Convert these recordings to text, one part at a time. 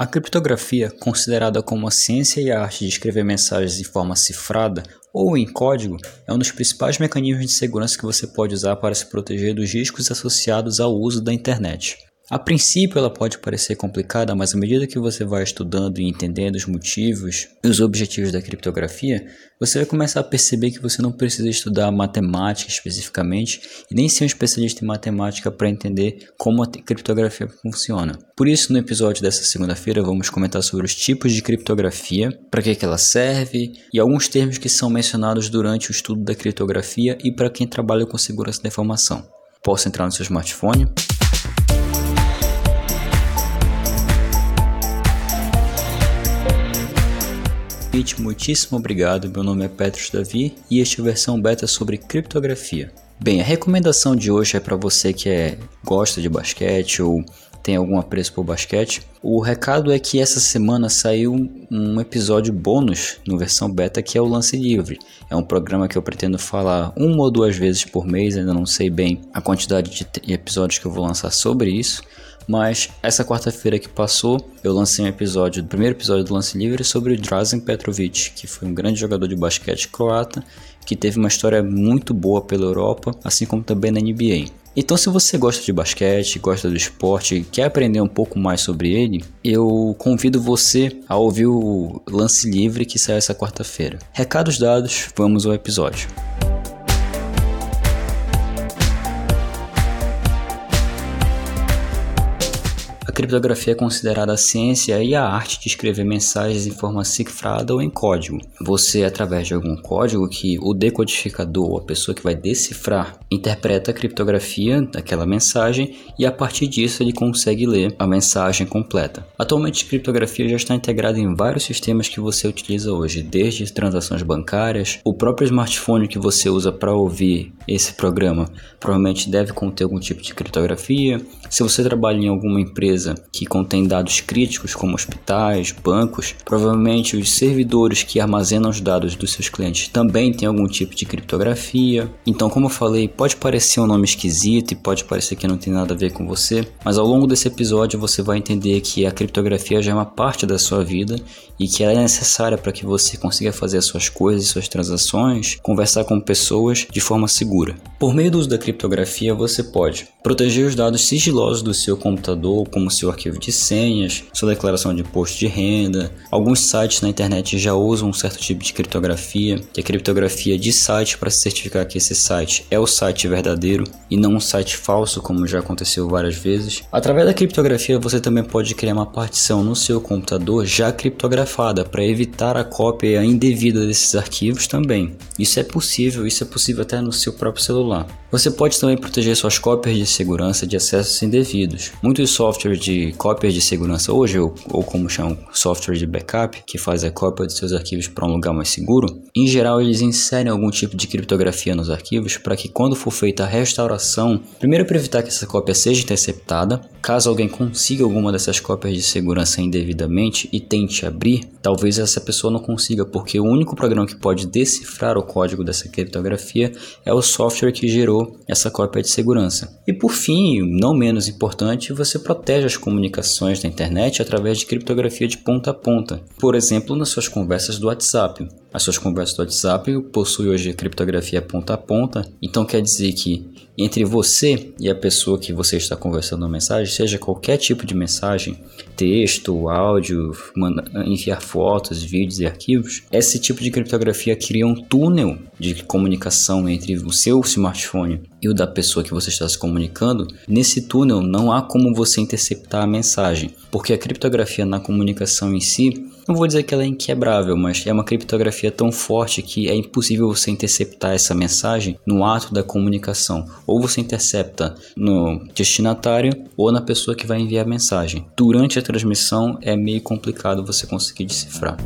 A criptografia, considerada como a ciência e a arte de escrever mensagens em forma cifrada ou em código, é um dos principais mecanismos de segurança que você pode usar para se proteger dos riscos associados ao uso da internet. A princípio ela pode parecer complicada, mas à medida que você vai estudando e entendendo os motivos e os objetivos da criptografia, você vai começar a perceber que você não precisa estudar matemática especificamente e nem ser um especialista em matemática para entender como a criptografia funciona. Por isso, no episódio dessa segunda-feira, vamos comentar sobre os tipos de criptografia, para que, que ela serve e alguns termos que são mencionados durante o estudo da criptografia e para quem trabalha com segurança da informação. Posso entrar no seu smartphone? Muitíssimo obrigado. Meu nome é Petros Davi e esta é a versão beta sobre criptografia. Bem, a recomendação de hoje é para você que é, gosta de basquete ou tem algum apreço por basquete. O recado é que essa semana saiu um episódio bônus no versão beta que é o Lance Livre. É um programa que eu pretendo falar uma ou duas vezes por mês, ainda não sei bem a quantidade de episódios que eu vou lançar sobre isso mas essa quarta-feira que passou, eu lancei um episódio, o primeiro episódio do Lance Livre sobre o Drazen Petrovic, que foi um grande jogador de basquete croata, que teve uma história muito boa pela Europa, assim como também na NBA. Então, se você gosta de basquete, gosta do esporte quer aprender um pouco mais sobre ele, eu convido você a ouvir o Lance Livre que sai essa quarta-feira. Recados dados, vamos ao episódio. Criptografia é considerada a ciência e a arte de escrever mensagens em forma cifrada ou em código. Você, através de algum código que o decodificador, a pessoa que vai decifrar, interpreta a criptografia daquela mensagem e a partir disso ele consegue ler a mensagem completa. Atualmente, a criptografia já está integrada em vários sistemas que você utiliza hoje, desde transações bancárias, o próprio smartphone que você usa para ouvir esse programa provavelmente deve conter algum tipo de criptografia. Se você trabalha em alguma empresa empresa que contém dados críticos como hospitais, bancos, provavelmente os servidores que armazenam os dados dos seus clientes também têm algum tipo de criptografia. Então, como eu falei, pode parecer um nome esquisito e pode parecer que não tem nada a ver com você, mas ao longo desse episódio você vai entender que a criptografia já é uma parte da sua vida e que ela é necessária para que você consiga fazer as suas coisas, suas transações, conversar com pessoas de forma segura. Por meio do uso da criptografia, você pode proteger os dados sigilosos do seu computador, como seu arquivo de senhas, sua declaração de imposto de renda. Alguns sites na internet já usam um certo tipo de criptografia, que é criptografia de site para certificar que esse site é o site verdadeiro e não um site falso, como já aconteceu várias vezes. Através da criptografia, você também pode criar uma partição no seu computador já criptografada para evitar a cópia indevida desses arquivos também. Isso é possível, isso é possível até no seu próprio celular. Você pode também proteger suas cópias de segurança de acessos indevidos. Muitos softwares de cópias de segurança hoje, ou, ou como chamam software de backup, que faz a cópia de seus arquivos para um lugar mais seguro, em geral eles inserem algum tipo de criptografia nos arquivos para que quando for feita a restauração, primeiro para evitar que essa cópia seja interceptada, caso alguém consiga alguma dessas cópias de segurança indevidamente e tente abrir, talvez essa pessoa não consiga, porque o único programa que pode decifrar o código dessa criptografia é o software que gerou essa cópia de segurança. E por fim, não menos importante, você protege as comunicações da internet através de criptografia de ponta a ponta. Por exemplo, nas suas conversas do WhatsApp. As suas conversas do WhatsApp possuem hoje criptografia ponta a ponta, então quer dizer que entre você e a pessoa que você está conversando uma mensagem, seja qualquer tipo de mensagem, texto, áudio, enviar fotos, vídeos e arquivos, esse tipo de criptografia cria um túnel de comunicação entre o seu smartphone e o da pessoa que você está se comunicando. Nesse túnel não há como você interceptar a mensagem, porque a criptografia na comunicação em si não vou dizer que ela é inquebrável, mas é uma criptografia tão forte que é impossível você interceptar essa mensagem no ato da comunicação. Ou você intercepta no destinatário ou na pessoa que vai enviar a mensagem. Durante a transmissão é meio complicado você conseguir decifrar.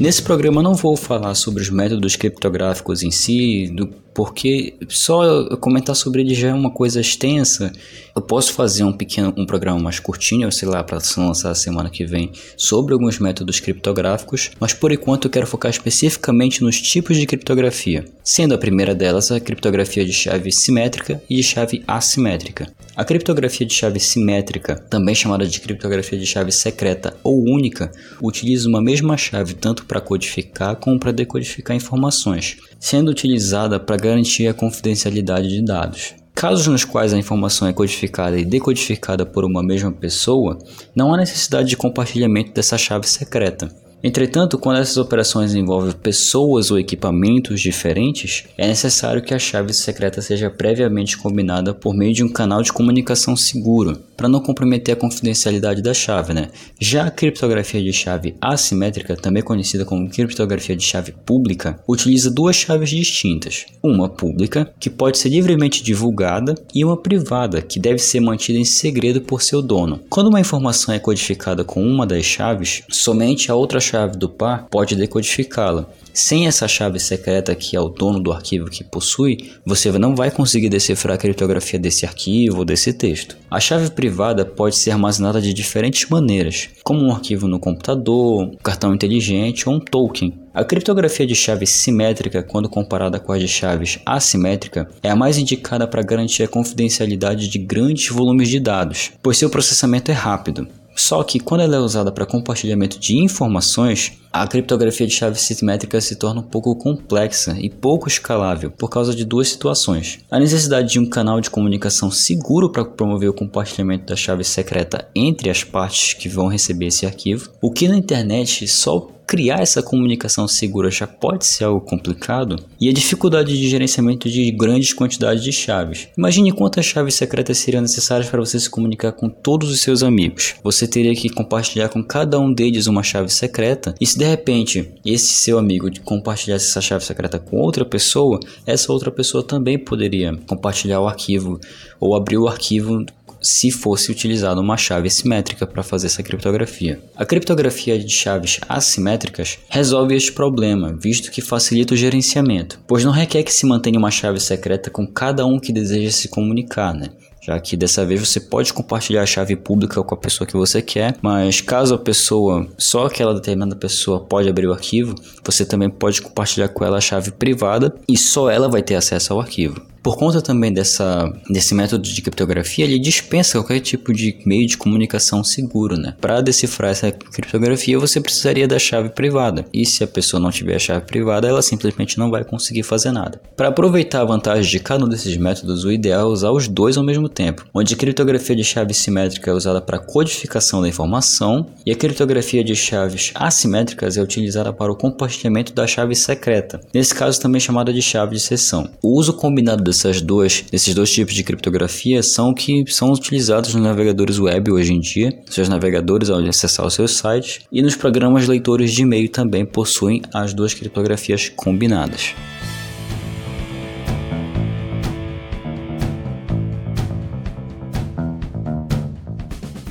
Nesse programa não vou falar sobre os métodos criptográficos em si, do porque só comentar sobre ele já é uma coisa extensa. Eu posso fazer um pequeno um programa mais curtinho, sei lá, para lançar a semana que vem, sobre alguns métodos criptográficos, mas por enquanto eu quero focar especificamente nos tipos de criptografia, sendo a primeira delas a criptografia de chave simétrica e de chave assimétrica. A criptografia de chave simétrica, também chamada de criptografia de chave secreta ou única, utiliza uma mesma chave tanto para codificar como para decodificar informações, sendo utilizada para garantir a confidencialidade de dados. Casos nos quais a informação é codificada e decodificada por uma mesma pessoa, não há necessidade de compartilhamento dessa chave secreta. Entretanto, quando essas operações envolvem pessoas ou equipamentos diferentes, é necessário que a chave secreta seja previamente combinada por meio de um canal de comunicação seguro, para não comprometer a confidencialidade da chave. Né? Já a criptografia de chave assimétrica, também conhecida como criptografia de chave pública, utiliza duas chaves distintas: uma pública, que pode ser livremente divulgada, e uma privada, que deve ser mantida em segredo por seu dono. Quando uma informação é codificada com uma das chaves, somente a outra chave do par pode decodificá-la. Sem essa chave secreta que é o dono do arquivo que possui, você não vai conseguir decifrar a criptografia desse arquivo ou desse texto. A chave privada pode ser armazenada de diferentes maneiras, como um arquivo no computador, um cartão inteligente ou um token. A criptografia de chave simétrica, quando comparada com a de chaves assimétrica, é a mais indicada para garantir a confidencialidade de grandes volumes de dados, pois seu processamento é rápido. Só que quando ela é usada para compartilhamento de informações, a criptografia de chave simétrica se torna um pouco complexa e pouco escalável por causa de duas situações. A necessidade de um canal de comunicação seguro para promover o compartilhamento da chave secreta entre as partes que vão receber esse arquivo, o que na internet só criar essa comunicação segura já pode ser algo complicado, e a dificuldade de gerenciamento de grandes quantidades de chaves. Imagine quantas chaves secretas seriam necessárias para você se comunicar com todos os seus amigos. Você teria que compartilhar com cada um deles uma chave secreta, e se de repente esse seu amigo compartilhasse essa chave secreta com outra pessoa, essa outra pessoa também poderia compartilhar o arquivo ou abrir o arquivo se fosse utilizada uma chave simétrica para fazer essa criptografia. A criptografia de chaves assimétricas resolve este problema, visto que facilita o gerenciamento, pois não requer que se mantenha uma chave secreta com cada um que deseja se comunicar, né? Já que dessa vez você pode compartilhar a chave pública com a pessoa que você quer, mas caso a pessoa, só aquela determinada pessoa pode abrir o arquivo, você também pode compartilhar com ela a chave privada e só ela vai ter acesso ao arquivo. Por conta também dessa, desse método de criptografia, ele dispensa qualquer tipo de meio de comunicação seguro, né? Para decifrar essa criptografia, você precisaria da chave privada. E se a pessoa não tiver a chave privada, ela simplesmente não vai conseguir fazer nada. Para aproveitar a vantagem de cada um desses métodos, o ideal é usar os dois ao mesmo tempo, onde a criptografia de chave simétrica é usada para codificação da informação e a criptografia de chaves assimétricas é utilizada para o compartilhamento da chave secreta, nesse caso também chamada de chave de sessão. O uso combinado dessas duas, desses dois tipos de criptografia são que são utilizados nos navegadores web hoje em dia, seus navegadores ao acessar os seus sites, e nos programas leitores de e-mail também possuem as duas criptografias combinadas.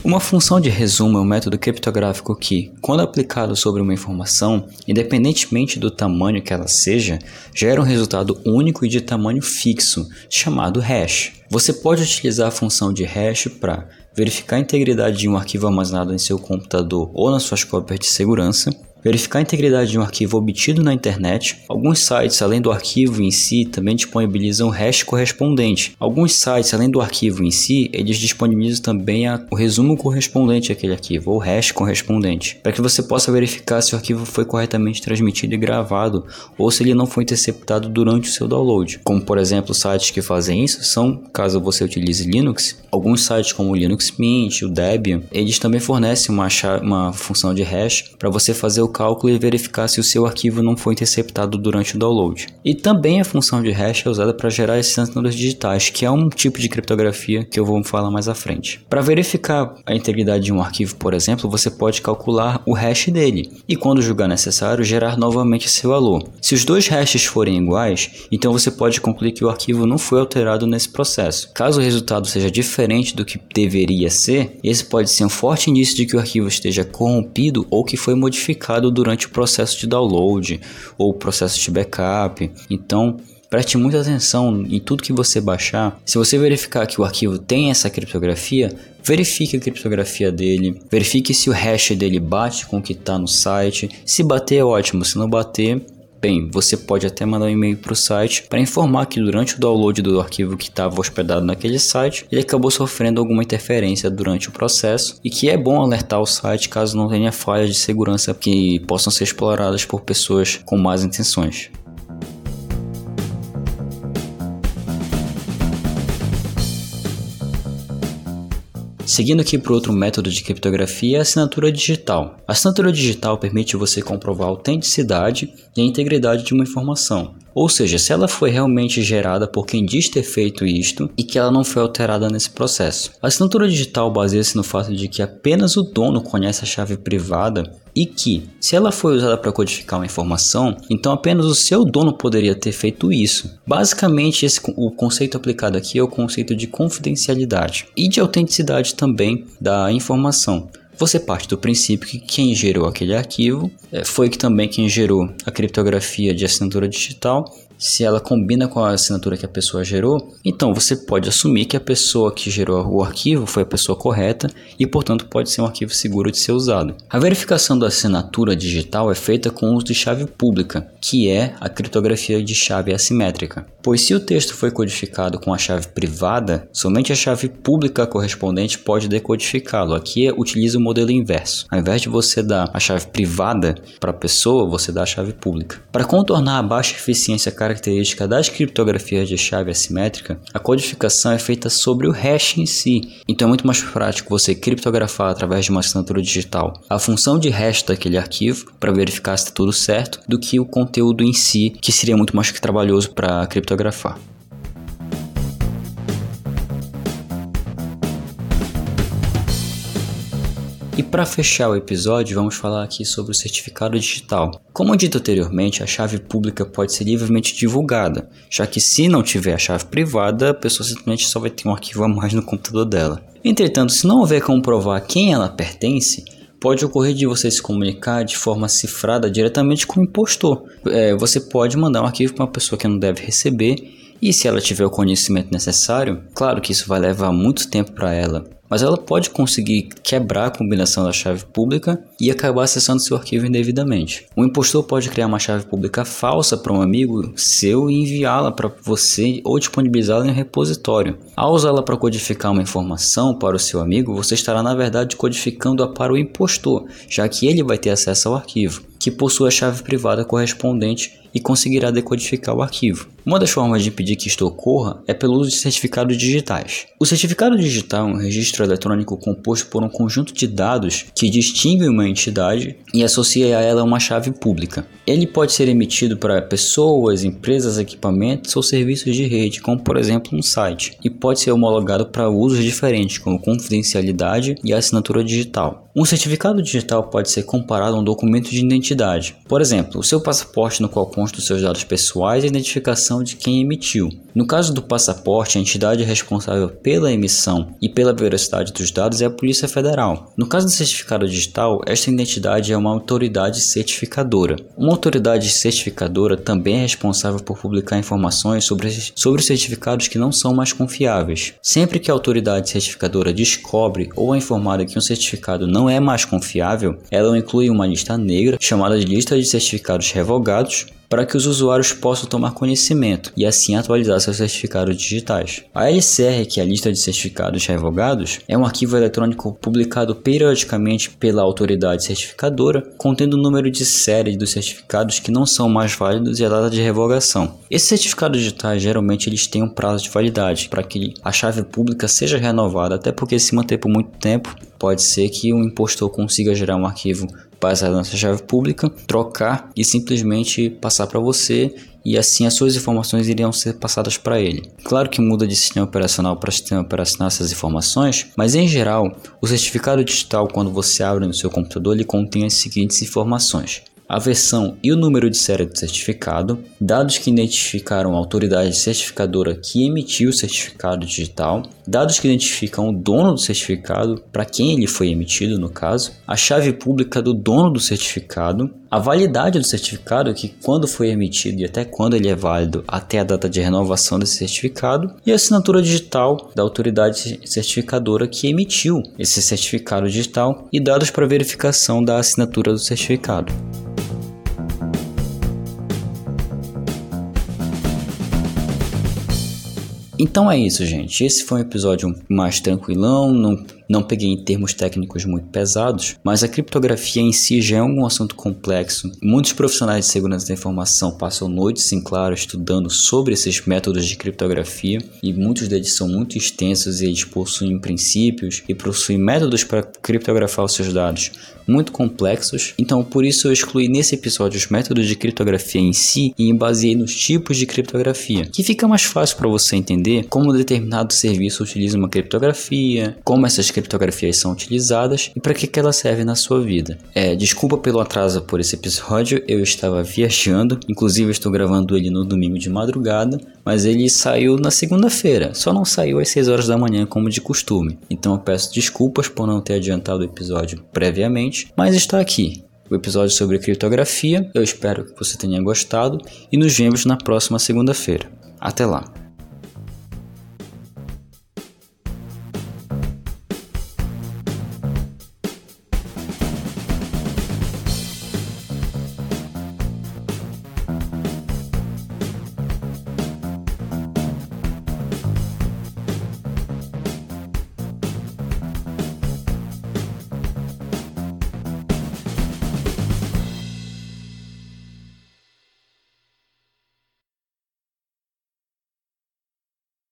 Uma função de resumo é um método criptográfico que, quando aplicado sobre uma informação, independentemente do tamanho que ela seja, gera um resultado único e de tamanho fixo, chamado hash. Você pode utilizar a função de hash para verificar a integridade de um arquivo armazenado em seu computador ou nas suas cópias de segurança, verificar a integridade de um arquivo obtido na internet. Alguns sites, além do arquivo em si, também disponibilizam o hash correspondente. Alguns sites, além do arquivo em si, eles disponibilizam também a, o resumo correspondente àquele arquivo, ou hash correspondente, para que você possa verificar se o arquivo foi corretamente transmitido e gravado, ou se ele não foi interceptado durante o seu download. Como por exemplo, sites que fazem isso são, caso você utilize Linux, alguns sites como o Linux Mint, o Debian, eles também fornecem uma, uma função de hash para você fazer o cálculo e verificar se o seu arquivo não foi interceptado durante o download. E também a função de hash é usada para gerar esses números digitais, que é um tipo de criptografia que eu vou falar mais à frente. Para verificar a integridade de um arquivo, por exemplo, você pode calcular o hash dele e, quando julgar necessário, gerar novamente seu valor. Se os dois hashes forem iguais, então você pode concluir que o arquivo não foi alterado nesse processo. Caso o resultado seja diferente do que deveria ser, esse pode ser um forte indício de que o arquivo esteja corrompido ou que foi modificado modificado durante o processo de download ou processo de backup. Então, Preste muita atenção em tudo que você baixar. Se você verificar que o arquivo tem essa criptografia, verifique a criptografia dele, verifique se o hash dele bate com o que está no site. Se bater, é ótimo. Se não bater, Bem, você pode até mandar um e-mail para o site para informar que durante o download do arquivo que estava hospedado naquele site, ele acabou sofrendo alguma interferência durante o processo e que é bom alertar o site caso não tenha falhas de segurança que possam ser exploradas por pessoas com más intenções. Seguindo aqui para outro método de criptografia, a assinatura digital. A assinatura digital permite você comprovar a autenticidade e a integridade de uma informação. Ou seja, se ela foi realmente gerada por quem diz ter feito isto e que ela não foi alterada nesse processo. A assinatura digital baseia-se no fato de que apenas o dono conhece a chave privada e que, se ela foi usada para codificar uma informação, então apenas o seu dono poderia ter feito isso. Basicamente, esse, o conceito aplicado aqui é o conceito de confidencialidade e de autenticidade também da informação. Você parte do princípio que quem gerou aquele arquivo é, foi também quem gerou a criptografia de assinatura digital se ela combina com a assinatura que a pessoa gerou, então você pode assumir que a pessoa que gerou o arquivo foi a pessoa correta e, portanto, pode ser um arquivo seguro de ser usado. A verificação da assinatura digital é feita com o uso de chave pública, que é a criptografia de chave assimétrica. Pois se o texto foi codificado com a chave privada, somente a chave pública correspondente pode decodificá-lo. Aqui utiliza o modelo inverso. Ao invés de você dar a chave privada para a pessoa, você dá a chave pública. Para contornar a baixa eficiência característica das criptografias de chave assimétrica, a codificação é feita sobre o hash em si. Então é muito mais prático você criptografar através de uma assinatura digital a função de hash daquele arquivo para verificar se está tudo certo do que o conteúdo em si, que seria muito mais trabalhoso para criptografar. E para fechar o episódio, vamos falar aqui sobre o certificado digital. Como dito anteriormente, a chave pública pode ser livremente divulgada, já que se não tiver a chave privada, a pessoa simplesmente só vai ter um arquivo a mais no computador dela. Entretanto, se não houver como provar quem ela pertence, pode ocorrer de você se comunicar de forma cifrada diretamente com o impostor. É, você pode mandar um arquivo para uma pessoa que não deve receber e se ela tiver o conhecimento necessário, claro que isso vai levar muito tempo para ela mas ela pode conseguir quebrar a combinação da chave pública e acabar acessando seu arquivo indevidamente. O impostor pode criar uma chave pública falsa para um amigo seu e enviá-la para você ou disponibilizá-la em um repositório. Ao usá-la para codificar uma informação para o seu amigo, você estará na verdade codificando-a para o impostor, já que ele vai ter acesso ao arquivo, que possui a chave privada correspondente e conseguirá decodificar o arquivo. Uma das formas de impedir que isto ocorra é pelo uso de certificados digitais. O certificado digital é um registro eletrônico composto por um conjunto de dados que distinguem uma entidade e associa a ela uma chave pública. Ele pode ser emitido para pessoas, empresas, equipamentos ou serviços de rede, como por exemplo um site, e pode ser homologado para usos diferentes, como confidencialidade e assinatura digital. Um certificado digital pode ser comparado a um documento de identidade. Por exemplo, o seu passaporte no qual constam seus dados pessoais e a identificação de quem emitiu. No caso do passaporte, a entidade responsável pela emissão e pela veracidade dos dados é a Polícia Federal. No caso do certificado digital, esta identidade é uma autoridade certificadora. Uma autoridade certificadora também é responsável por publicar informações sobre, sobre certificados que não são mais confiáveis. Sempre que a autoridade certificadora descobre ou é informada que um certificado não é mais confiável, ela inclui uma lista negra chamada de lista de certificados revogados para que os usuários possam tomar conhecimento e assim atualizar seus certificados digitais. A LCR, que é a lista de certificados revogados, é um arquivo eletrônico publicado periodicamente pela autoridade certificadora, contendo o número de série dos certificados que não são mais válidos e a data de revogação. Esses certificados digitais geralmente eles têm um prazo de validade para que a chave pública seja renovada, até porque se manter por muito tempo pode ser que o impostor consiga gerar um arquivo baseado nessa chave pública, trocar e simplesmente passar para você e assim as suas informações iriam ser passadas para ele. Claro que muda de sistema operacional para sistema operacional essas informações, mas em geral, o certificado digital quando você abre no seu computador ele contém as seguintes informações: a versão e o número de série do certificado, dados que identificaram a autoridade certificadora que emitiu o certificado digital, dados que identificam o dono do certificado, para quem ele foi emitido no caso, a chave pública do dono do certificado, a validade do certificado, que quando foi emitido e até quando ele é válido até a data de renovação desse certificado, e a assinatura digital da autoridade certificadora que emitiu esse certificado digital e dados para verificação da assinatura do certificado. Então é isso, gente. Esse foi um episódio mais tranquilão, não não peguei em termos técnicos muito pesados, mas a criptografia em si já é um assunto complexo. Muitos profissionais de segurança da informação passam noites em claro estudando sobre esses métodos de criptografia e muitos deles são muito extensos e eles possuem princípios e possuem métodos para criptografar os seus dados muito complexos. Então, por isso eu excluí nesse episódio os métodos de criptografia em si e me baseei nos tipos de criptografia, que fica mais fácil para você entender como determinado serviço utiliza uma criptografia, como essas criptografias são utilizadas e para que, que ela serve na sua vida. É, desculpa pelo atraso por esse episódio, eu estava viajando, inclusive estou gravando ele no domingo de madrugada, mas ele saiu na segunda-feira, só não saiu às 6 horas da manhã como de costume. Então eu peço desculpas por não ter adiantado o episódio previamente, mas está aqui. O episódio sobre criptografia. Eu espero que você tenha gostado e nos vemos na próxima segunda-feira. Até lá!